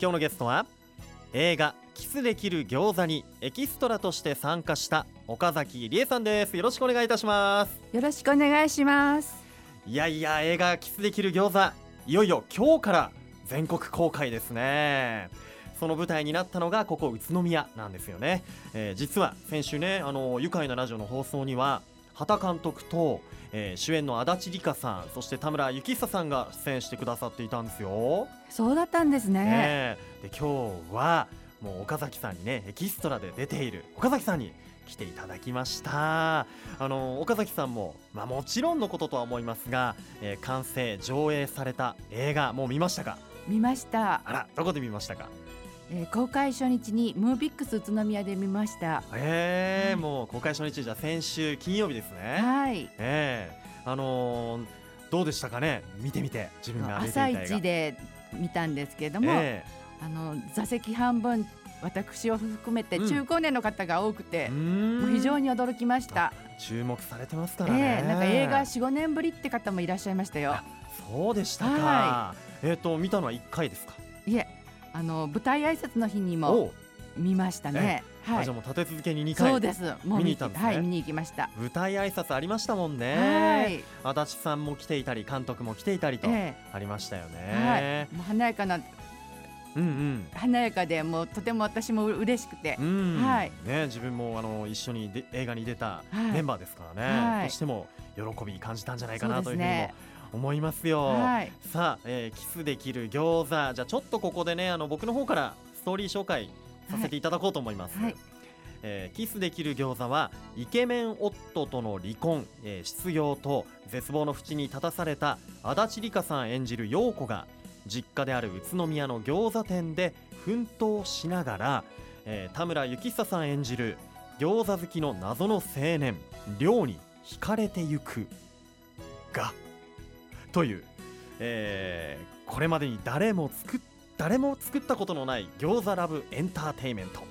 今日のゲストは映画キスできる餃子にエキストラとして参加した岡崎理恵さんです。よろしくお願いいたします。よろしくお願いします。いやいや映画キスできる餃子いよいよ今日から全国公開ですね。その舞台になったのがここ宇都宮なんですよね、えー実は先週ねあの愉快なラジオの放送には畑監督と、えー主演の足立梨花さんそして田村幸久さんが出演してくださっていたんですよ、そうだったんですね。ねえ。で今日はもう岡崎さんにねエキストラで出ている岡崎さんに来ていただきました。あの岡崎さんも、まあ、もちろんのこととは思いますが、えー完成上映された映画もう見ましたか？見ました、あらどこで見ましたか？えー公開初日にムービックス宇都宮で見ました。えーはいもう公開初日じゃ先週金曜日ですね。はい。ええあのーどうでしたかね？見てみて自分が朝一で見たんですけども、えあの座席半分私を含めてうん。中高年の方が多くえてう、ーん。もう非常に驚きました。注目されてますかえらね、えなんか映画4、5年ぶりって方もいらっしゃいましたよ。そうでしたか、はえっ、と見たのは1回ですか？いえ、あの舞台挨拶の日にも見ましたね。はいあじゃあ。もう立て続けに2回そうです。もう見に行ったんですねはい、見に行きました。舞台挨拶ありましたもんはねい。足立さんも来ていたり監督も来ていたりとえありましたよえ、はねい。、もう華やかなうん華やかでもうとても私も嬉しくてうん、うんはいね自分もあの一緒にで映画に出たはいメンバーですからね、はいとしても喜び感じたんじゃないかなというふうにも。思いますよ、はい。さあ、えーキスできる餃子。じゃあちょっとここでねあの僕の方からストーリー紹介させていただこうと思います、はい。えーキスできる餃子はイケメン夫との離婚、えー失業と絶望の淵に立たされた足立梨花さん演じる陽子が実家である宇都宮の餃子店で奮闘しながら、えー田村幸久さん演じる餃子好きの謎の青年亮に惹かれてゆくがという、えーこれまでに誰も作っ誰も作ったことのない餃子ラブエンターテイメント、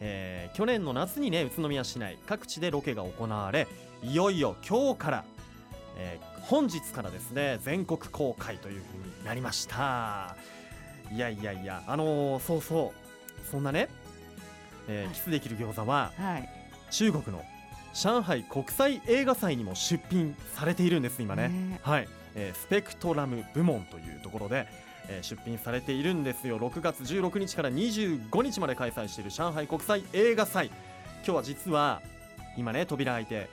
えー去年の夏にね宇都宮市内各地でロケが行われいよいよ今日から、えー本日からですね全国公開というふうになりました。いやいやいやあのーそうそうそんなね、えーはい。キスできる餃子ははい。中国の上海国際映画祭にも出品されているんです今ね。ねはい、えースペクトラム部門というところで、えー出品されているんですよ6月16日から25日まで開催している上海国際映画祭今日は実は今ね扉開いて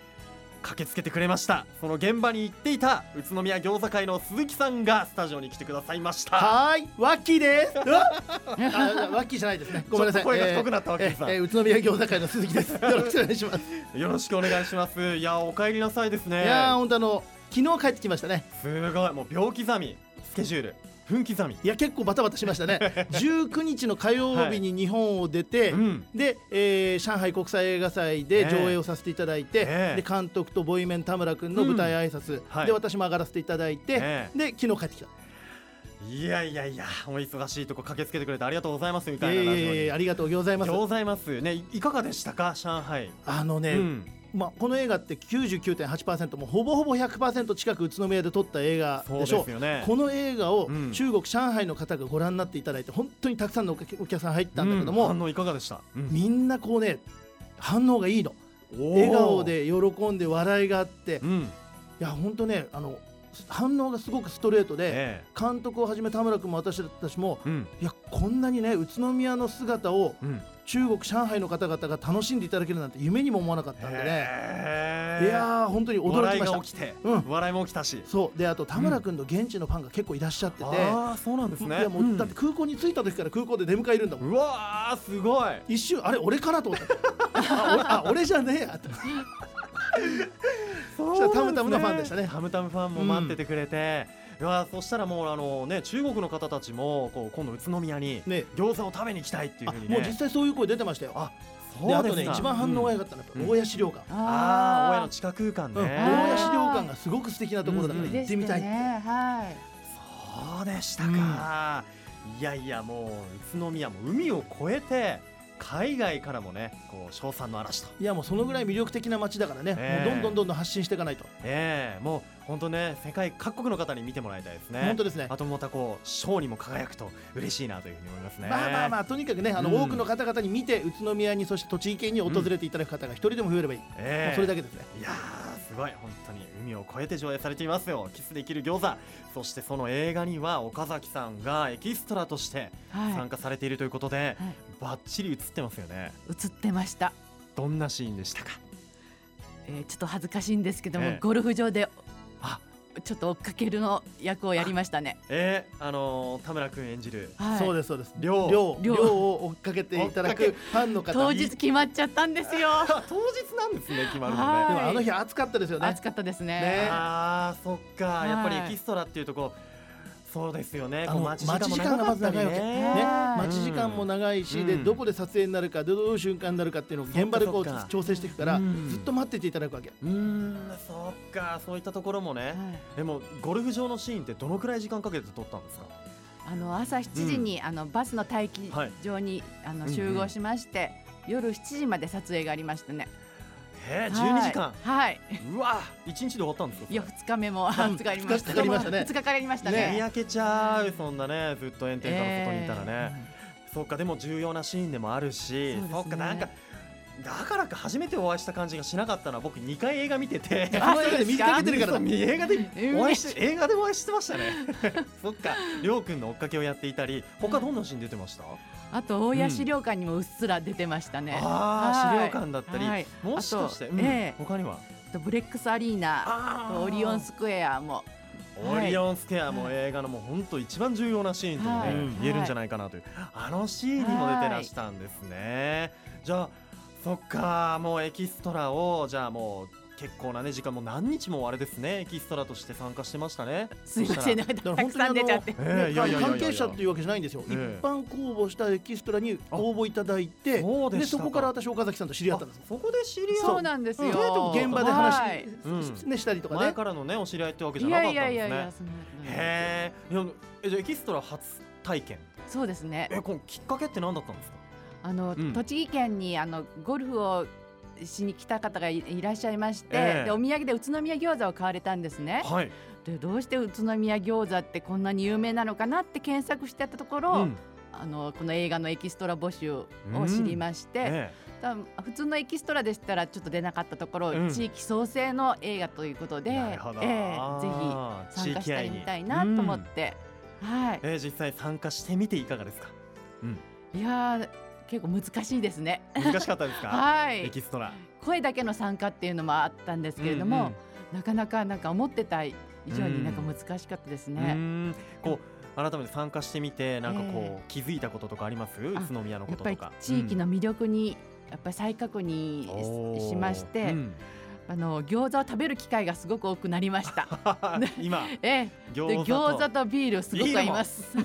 駆けつけてくれましたその現場に行っていた宇都宮餃子会の鈴木さんがスタジオに来てくださいましたはーい、ワッキーです。あワッキーじゃないですね。ごめんなさい。声が太くなったワッキーさんえーえー宇都宮餃子会の鈴木です。よろしくお願いします。よろしくお願いしますいやお帰りなさいですねいやー、本当あの昨日帰ってきましたね。すごい。もう秒刻みスケジュール。分刻みいや結構バタバタしましたね。19日の火曜日に日本を出て。うん。で、えー上海国際映画祭で上映をさせていただいて、ええ。で監督とボイメン田村君の舞台挨拶、はい。で私も上がらせていただいて、えで昨日帰ってきた。いやいやいやお忙しいとこ駆けつけてくれてありがとうございますみいたいなえーありがとうございます。ございますね。いいかがでしたか？上海、あのね、うんまあ、この映画って99.8%もうほぼほぼ100%近く宇都宮で撮った映画ででしょ。すよね。この映画をうん。中国、上海の方がご覧になっていただいて本当にたくさんのお客お客さん入ったんだけども、うん。反応いかがでした、うん。みんなこうね反応がいいの。笑顔で喜んで笑いがあってうん。いや本当ねあの反応がすごくストレートでえ監督をはじめ田村君も私たちもいやこんなにね宇都宮の姿をうん中国上海の方々が楽しんでいただけるなんて夢にも思わなかったんでね。いやー本当に驚笑いきました。が起きて、うん。笑いも起きたし。そう。であと田村君の現地のファンが結構いらっしゃってて、ああそうなんですね。いやもう、だって空港に着いた時から空港で出迎えいるんだもん。うわーすごい。一瞬あれ俺かなと思ったあ俺じゃねえや。ってそしたらタムタムのファンでしたね。タムタムファンも待っててくれて、いやそしたらもうあのね中国の方たちもこう今度宇都宮にね。餃子を食べに来たいっていうあふうにね。もう実際そういう声出てましたよ。あであとそうですか。ね一番反応が良かったのはやっぱ大谷資料館、ああー。大家のあ地下空間ね、うん、大谷資料館がすごく素敵なところだからうん行ってみたい、でしたね。はい。そうでしたか、いやいやもう宇都宮も海を越えて海外からもねこう称賛の嵐と。いやもうそのぐらい魅力的な街だからね、ええ。もうどんどんどんどん発信していかないと、ええ。もう本当ね世界各国の方に見てもらいたいですね。本当ですね。あとまたこう賞にも輝くと嬉しいなというふうに思いますね。まあまあまあとにかくねあの、うん多くの方々に見て宇都宮にそして栃木県に訪れていただく方が一人でも増えればいい、もえ。えうそれだけですね。いやーすごい本当に海を越えて上映されていますよ。キスできる餃子。そしてその映画には岡崎さんがエキストラとして参は加されているということで、はい。バッチリ映ってますよね。い、映ってました、どんなシーンでしたか？えーちょっと恥ずかしいんですけども、ええ。ゴルフ場であちょっと追っかけるの役をやりましたね。えー、あのー田村君演じる。はい。そうですそうです。亮亮亮亮を追っかけていただくファンの方当日決まっちゃったんですよ。あ 当日なんですね決まるのはいね。でもあの日暑かったですよね。暑かったですね。ねあーそっか。やっぱりエはいキストラっていうとこそうですよね。待ち時間がまず長いわけ。ね。待ち時間も長いし、でうん。どこで撮影になるかどういう瞬間になるかっていうのを現場でこう調整していくから、うん。ずっと待ってていただくわけ。うーんそっかそういったところもね、はい。でもゴルフ場のシーンってどのくらい時間かけて撮ったんですか？あの朝7時に、あのバスの待機場に、あの集合しまして、夜7時まで撮影がありましたね。へえ12時間。はい。はい。うわ1日で終わったんですかいや2日目も。ん。2日かかりました。二日かかりましたね。2日かかりました見ね。焼けちゃうそんなねずっと炎天下の外にいたらね、えそっかでも重要なシーンでもあるしそっかなんかだからか初めてお会いした感じがしなかったのは僕2回映画見てて。あそうです水かけてるから映画でうん。お会いし映画でお会いしてましたね。そっかりょうくんの追っかけをやっていたり他どんなシーン出てました、あと大谷資料館にもうっすら出てましたね。ああはい。資料館だったり、はい。もしかして、うんええ。他には？あとブレックスアリーナあとオリオンスクエアも。オリオンスケアも映画のもう本当一番重要なシーンともね、はい。言えるんじゃないかなという、あのシーンにも出てらしたんですね。じゃあそっかもうエキストラをじゃあもう結構なね時間もう何日もあれですねエキストラとして参加してましたね。すいませんたくさん出ちゃって。関係者っていうわけじゃないんですよ、ええ一般公募したエキストラに応募いただいてそうでそこから私岡崎さんと知り合ったんですあそこで知り合そうなんですよ。それと現場で話、はいうんね、したりとかね前からのねお知り合いってわけじゃいなかったんやいやいですね。やいやいへえ。いやえじゃあエキストラ初体験。そうですね。えこのきっかけって何だったんですか？あの、うん栃木県にあのゴルフをしに来た方がいいらっしゃいまして、ええでお土産で宇都宮餃子を買われたんですね。はい。でどうして宇都宮餃子ってこんなに有名なのかなって検索してたところ、うんあのこの映画のエキストラ募集を知りまして、え多分普通のエキストラでしたらちょっと出なかったところ、うん地域創生の映画ということで。ええぜひ参加してみたいなと思って、はい。えー、実際参加してみていかがですか？いやー結構難しいですね。難しかったですか？はい。エキストラ。声だけの参加っていうのもあったんですけれども、なかなかなんか思ってた以上になんか難しかったですうんうね。んこう改めて参加してみてなんかこう、え気づいたこととかあります？宇都宮のこやっぱりととか。地域の魅力にやっぱり再確認うんししまして、うんあの餃子を食べる機会がすごく多くなりました。今 ええ、で餃子と餃子とビールすごく合います。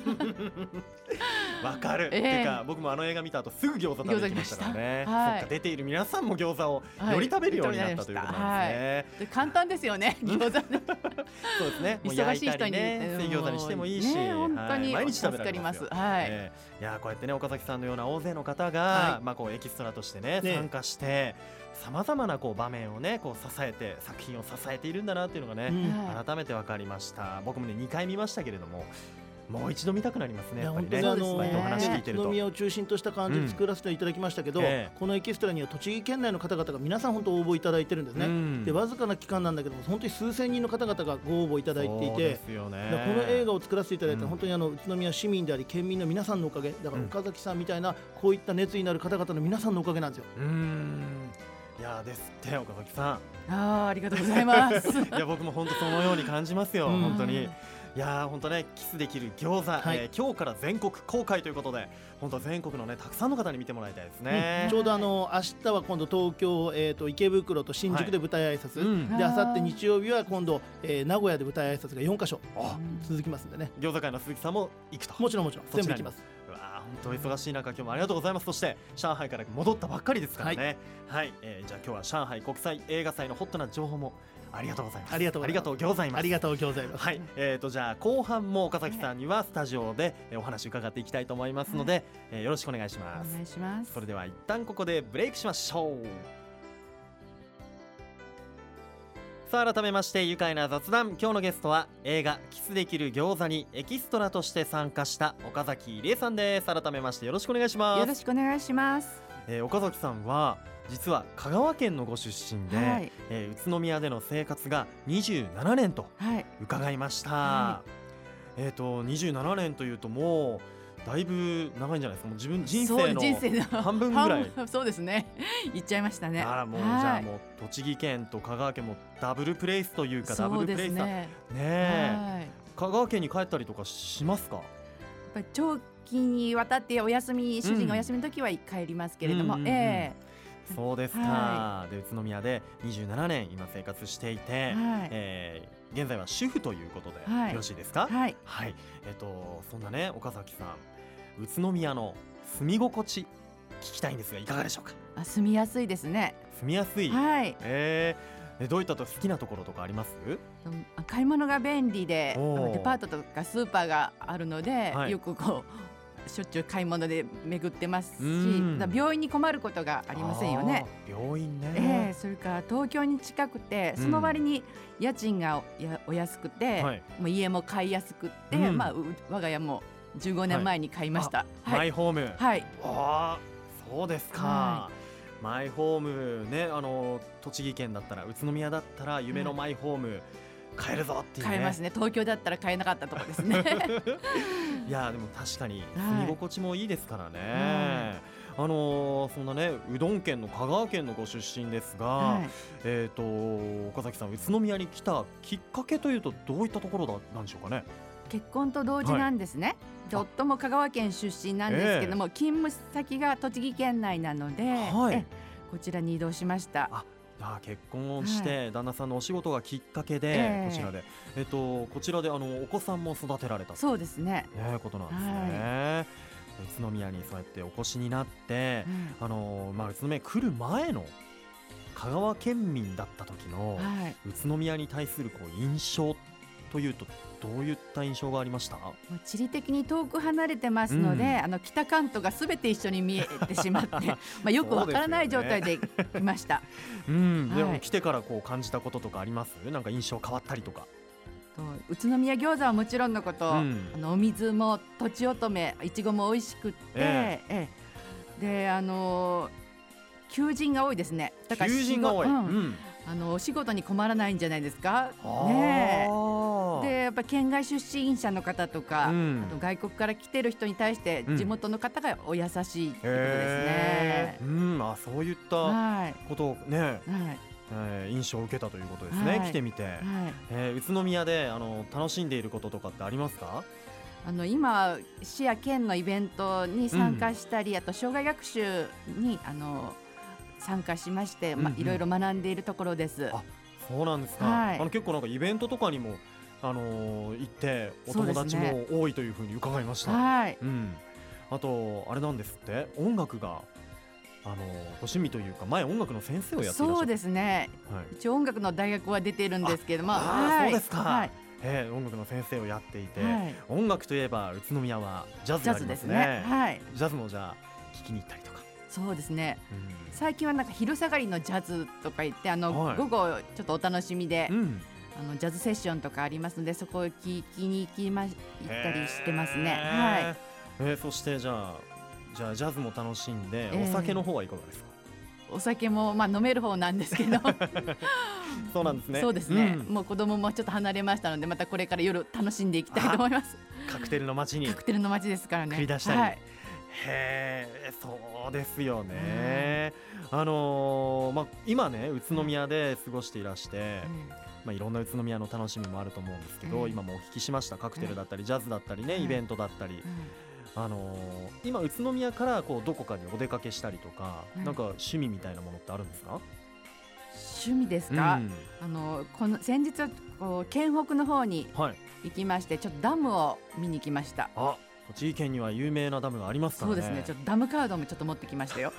わかる、ええ。てか僕もあの映画見た後すぐ餃子食べに行きましたからね、はい。そっか出ている皆さんも餃子をはい。より食べるようになったということなんですね、で簡単ですよね。餃子ね。そうですね。もう忙焼いたしい人に。りね水餃子にしてもいいし、ね本当にはい。毎日食べられます。はい。ええ。いやこうやってね岡崎さんのような大勢の方が、はい。まあこうエキストラとしてねね。参加してさまざまなこう場面をねこう支えて作品を支えているんだなっていうのがね、うん。はい。改めて分かりました。僕もね2回見ましたけれどももう一度見たくなりますね本当にあのそういったお話聞いてると。宇都宮を中心とした感じで作らせていただきましたけど、うんええ。このエキストラには栃木県内の方々が皆さん本当応募いただいてるんですね、うん。でわずかな期間なんだけども本当に数千人の方々がご応募いただいていてこの映画を作らせていただいたうん。本当にあの宇都宮市民であり県民の皆さんのおかげだからうん。岡崎さんみたいなこういった熱意のある方々の皆さんのおかげなんですよ。いやですって岡崎さああありがとうございます。ん いや僕も本当そのように感じますよ、うん。本当にいやー本当ねキスできる餃子、はい。えー今日から全国公開ということで本当全国のねたくさんの方に見てもらいたいですね、ちょうどあの明日は今度東京、えー、と池袋と新宿で舞台挨拶、うん。で明後日日曜日は今度、えー名古屋で舞台挨拶が4カ所あ続きますんでね。餃子会の鈴木さんも行くと。もちろんもちろん全部行きます。うわー本当忙しい中今日もありがとうございます。そして上海から戻ったばっかりですからね。はい、えーじゃあ今日は上海国際映画祭のホットな情報もありがとうございます。ありがとうございます。ありがとうございます。ありがとうございます。はい、えー、とじゃあ後半も岡崎さんにはスタジオでえーお話伺っていきたいと思いますので、えーよろしくお願いします。お願いします。それでは一旦ここでブレイクしましょう。さあ改めまして愉快な雑談。今日のゲストは映画キスできる餃子にエキストラとして参加した岡崎理恵さんです。改めましてよろしくお願いします。よろしくお願いします。えー岡崎さんは実は香川県のご出身で、はい。えー宇都宮での生活が27年とはい。伺いました、はえっ、と27年というともうだいぶ長いんじゃないですか？もう自分人生の半分ぐらい。半そうですね。言っちゃいましたね。あらもう、はいじゃあもう栃木県と香川県もダブルプレイスというかダブルプレイスだ。ねね香川県に帰ったりとかしますか？やっぱり長期にわたってお休み主人がお休みの時は帰りますけれども、うんうんうんえそうですか、はで宇都宮で27年今生活していて、えはい。えー現在は主婦ということで、はい。よろしいですか？はい。はい、えっ、とそんなね岡崎さん宇都宮の住み心地聞きたいんですがいかがでしょうか？あ住みやすいですね。住みやすい、はい。えー。えどういったと好きなところとかあります？うん買い物が便利でデパートとかスーパーがあるので、はい。よくこうしょっちゅう買い物で巡ってますし病院に困ることがありませんよね。病院ね、ええそれから東京に近くてその割に家賃がお安くて、はい。もう家も買いやすくって、うん。まあう我が家も15年前に買いました。はい、マイホーム、はい、ああそうですか、はマイホームねあの栃木県だったら宇都宮だったら夢のマイホーム、買えるぞっていうね。買えますね。東京だったら買えなかったところですね。いやでも確かにはい。住み心地もいいですからね、はあのーそんなねうどん県の香川県のご出身ですが、はい。えっ、と岡崎さん宇都宮に来たきっかけというとどういったところだなんでしょうかね。結婚と同時なんですね。で夫も香川県出身なんですけども、勤務先が栃木県内なので、はい。えこちらに移動しました。ああ結婚をして、旦那さんのお仕事がきっかけで、ええ。こちらで。えっ、とこちらであのお子さんも育てられたと。そうですね。いうことなんですね、宇都宮にそうやってお越しになって、あのまあ宇都宮に来る前の香川県民だった時のはい。宇都宮に対するこう印象というとどういった印象がありました？地理的に遠く離れてますので、うん。あの北関東がすべて一緒に見えてしまって、まあよくわからない状態で来ました。うん、でもはい。来てからこう感じたこととかあります？なんか印象変わったりとか。と宇都宮餃子はもちろんのこと、うん。あのお水もとちおとめいちごも美味しくって、ええ。えであの求人が多いですね。だから求人が多い、うん。うん。あのお仕事に困らないんじゃないですか？あ。ねーえ。でやっぱ県外出身者の方とか、うん。あと外国から来てる人に対してうん。地元の方がお優しいってことですね。うん、あそういったはい。ことをね、はい。えー印象を受けたということですね、はい。来てみて、はい。えー宇都宮であの楽しんでいることとかってありますか？あの今市や県のイベントに参加したり、あと障害学習にあの参加しまして、まうんうん。いろいろ学んでいるところです。あそうなんですか、はい。あの結構なんかイベントとかにも、あのー行ってお友達も多いというふうに伺いました、はい。うん、あとあれなんですって。音楽があの趣味というか前音楽の先生をやってそうですね。はい。一応音楽の大学は出ているんですけども、ああーはい。そうですか。はい。えー音楽の先生をやっていて、はい。音楽といえば宇都宮はジャズがありますすね。はい。ジャズもじゃあ聞きに行ったりとか、そうですね。うん。最近はなんか昼下がりのジャズとか言ってあの、はい。午後ちょっとお楽しみで、うんあのジャズセッションとかありますのでそこを聞きに行きま行ったりしてますね。はい。えーそしてじゃあじゃあジャズも楽しんで、えーお酒の方はいかがですか？お酒もまあ飲める方なんですけど。そうなんですねそうですね。うんもう子供もちょっと離れましたのでまたこれから夜楽しんでいきたいと思います。カクテルの街にカクテルの街ですからね。繰り出したりはい。へえそうですよね、あのーまあ、今ね宇都宮で過ごしていらして、まあ、いろんな宇都宮の楽しみもあると思うんですけど、うん。今もお聞きしました。カクテルだったり、ジャズだったりね、はいイベントだったり、うん。あのー今宇都宮からこうどこかにお出かけしたりとか、うん。なんか趣味みたいなものってあるんですか、趣味ですか？うん。あのこの先日こう県北の方にはい。行きましてちょっとダムを見に来ました。あ栃木県には有名なダムがありますからね。そうですね。ちょっとダムカードもちょっと持ってきましたよ。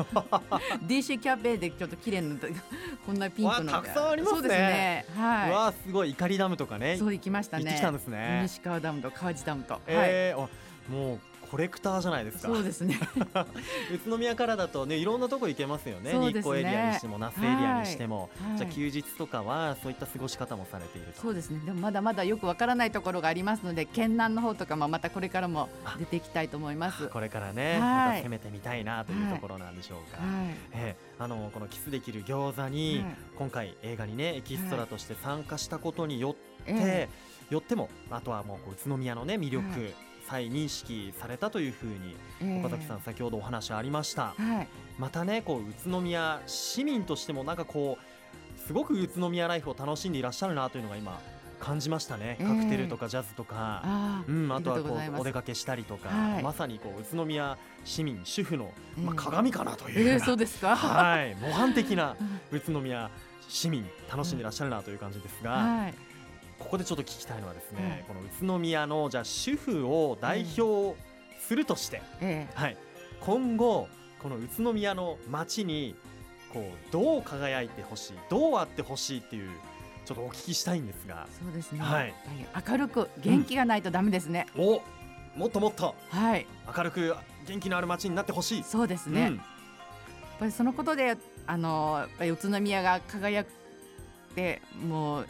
DC キャンペーンでちょっと綺麗な こんなピンクの。わたくさんありますね。そうですね。うはわーすごい怒りダムとかね。いそう行きましたね。行ってきたんですね。西川ダムと川地ダムと、はい。えーあもうコレクターじゃないですか。そうですね。宇都宮からだとねいろんなとこ行けますよね。すね。日光エリアにしても那須エリアにしても、はい。じゃあ休日とかはそういった過ごし方もされていると。そうですね。でもまだまだよくわからないところがありますので県南の方とかもまたこれからも出ていきたいと思います。これからね、はい。また攻めてみたいなというところなんでしょうか、はい。えーあのこのキスできる餃子に、はい。今回映画にねエキストラとして参加したことによって、え。よってもあとはもうこう宇都宮のね魅力、はい再認識されたというふうにええ。え岡崎さん先ほどお話ありました、はい。またねこう宇都宮市民としてもなんかこうすごく宇都宮ライフを楽しんでいらっしゃるなというのが今感じましたね、ええカクテルとかジャズとか。あーうん、あとはこうお出かけしたりとか、はい。まさにこう宇都宮市民主婦の、まあ、ええ鏡かなというえー、そうですか？はい。模範的な宇都宮市民楽しんでいらっしゃるなという感じですが、はいここでちょっと聞きたいのはですね、はいこの宇都宮のじゃあ主婦を代表するとして、えはい、今後この宇都宮の街にこうどう輝いてほしいどうあってほしいっていうちょっとお聞きしたいんですが。えそうですね、はい。明るく元気がないとダメですね、おもっともっと。はい。明るく元気のある街になってほしい。そうですね、やっぱりそのことであのやっぱり宇都宮が輝くってもう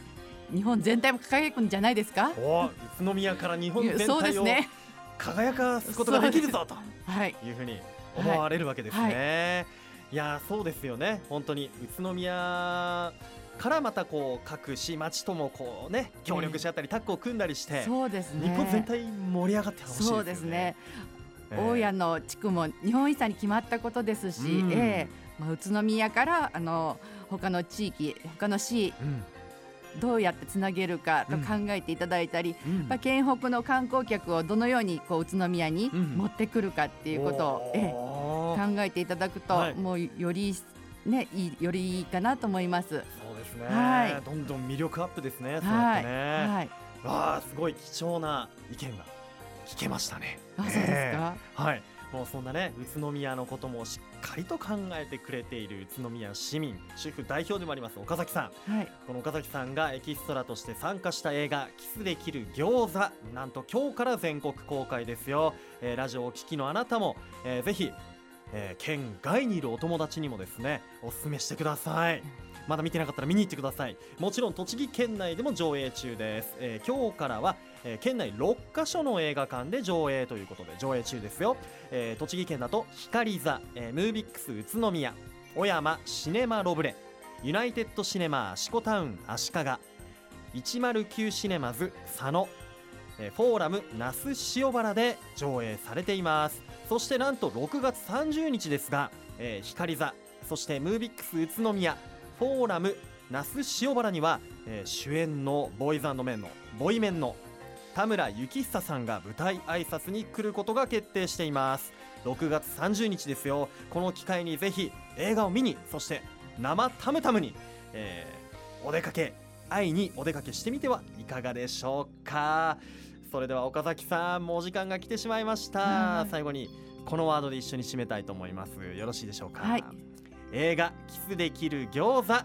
日本全体も輝くんじゃないですか？うん、お宇都宮から日本全そうで体をすね。輝かすことができるぞとはい。いうふうに思われるわけですね。い、やーそうですよね。本当に宇都宮からまたこう各市町ともこうね協力し合ったりタッグを組んだりして、そうですね。日本全体盛り上がってほしいですよね。そうですね、えー大谷の地区も日本遺産に決まったことですし、うん。ええ。まあ、宇都宮からあの他の地域他の市うんどうやってつなげるかとうん考えていただいたり、うんまあ、県北の観光客をどのようにこう宇都宮にうん持ってくるかっていうことを、え考えていただくと、はいもうよりねいいよりいいかなと思います。そうですね、はいどんどん魅力アップですね。はい、ね。はい、わあすごい貴重な意見が聞けましたね。あそうですえか。えはい。もうそんなね宇都宮のこともしっかりと考えてくれている宇都宮市民主婦代表でもあります岡崎さん。はい、この岡崎さんがエキストラとして参加した映画「キスできる餃子」なんと今日から全国公開ですよ、えーラジオをお聞きのあなたも、えーぜひ、えー県外にいるお友達にもですねおすすめしてください。まだ見てなかったら見に行ってください。もちろん栃木県内でも上映中です、えー今日からは、えー県内6カ所の映画館で上映ということで上映中ですよ、えー栃木県だと光座、えームービックス宇都宮小山シネマロブレユナイテッドシネマシコタウン足利109シネマズ佐野えーフォーラム那須塩原で上映されています。そしてなんと6月30日ですが、えー光座そしてムービックス宇都宮フォーラム那須塩原には、えー主演のボーイズメンのボイメンの田村幸久さんが舞台挨拶に来ることが決定しています。6月30日ですよ。この機会にぜひ映画を見にそして生タムタムに、えーお出かけ会いにお出かけしてみてはいかがでしょうか。それでは岡崎さんもうお時間が来てしまいました。はい。最後にこのワードで一緒に締めたいと思います。よろしいでしょうか、はい。映画キスできる餃子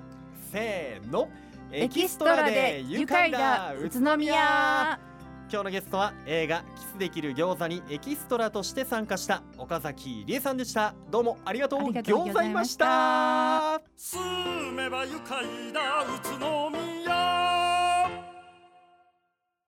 せーの。エキストラで愉快だ宇都宮。今日のゲストは映画キスできる餃子にエキストラとして参加した岡崎理恵さんでした。どうもありがとうありがとうございました。住めば愉快だ。宇都宮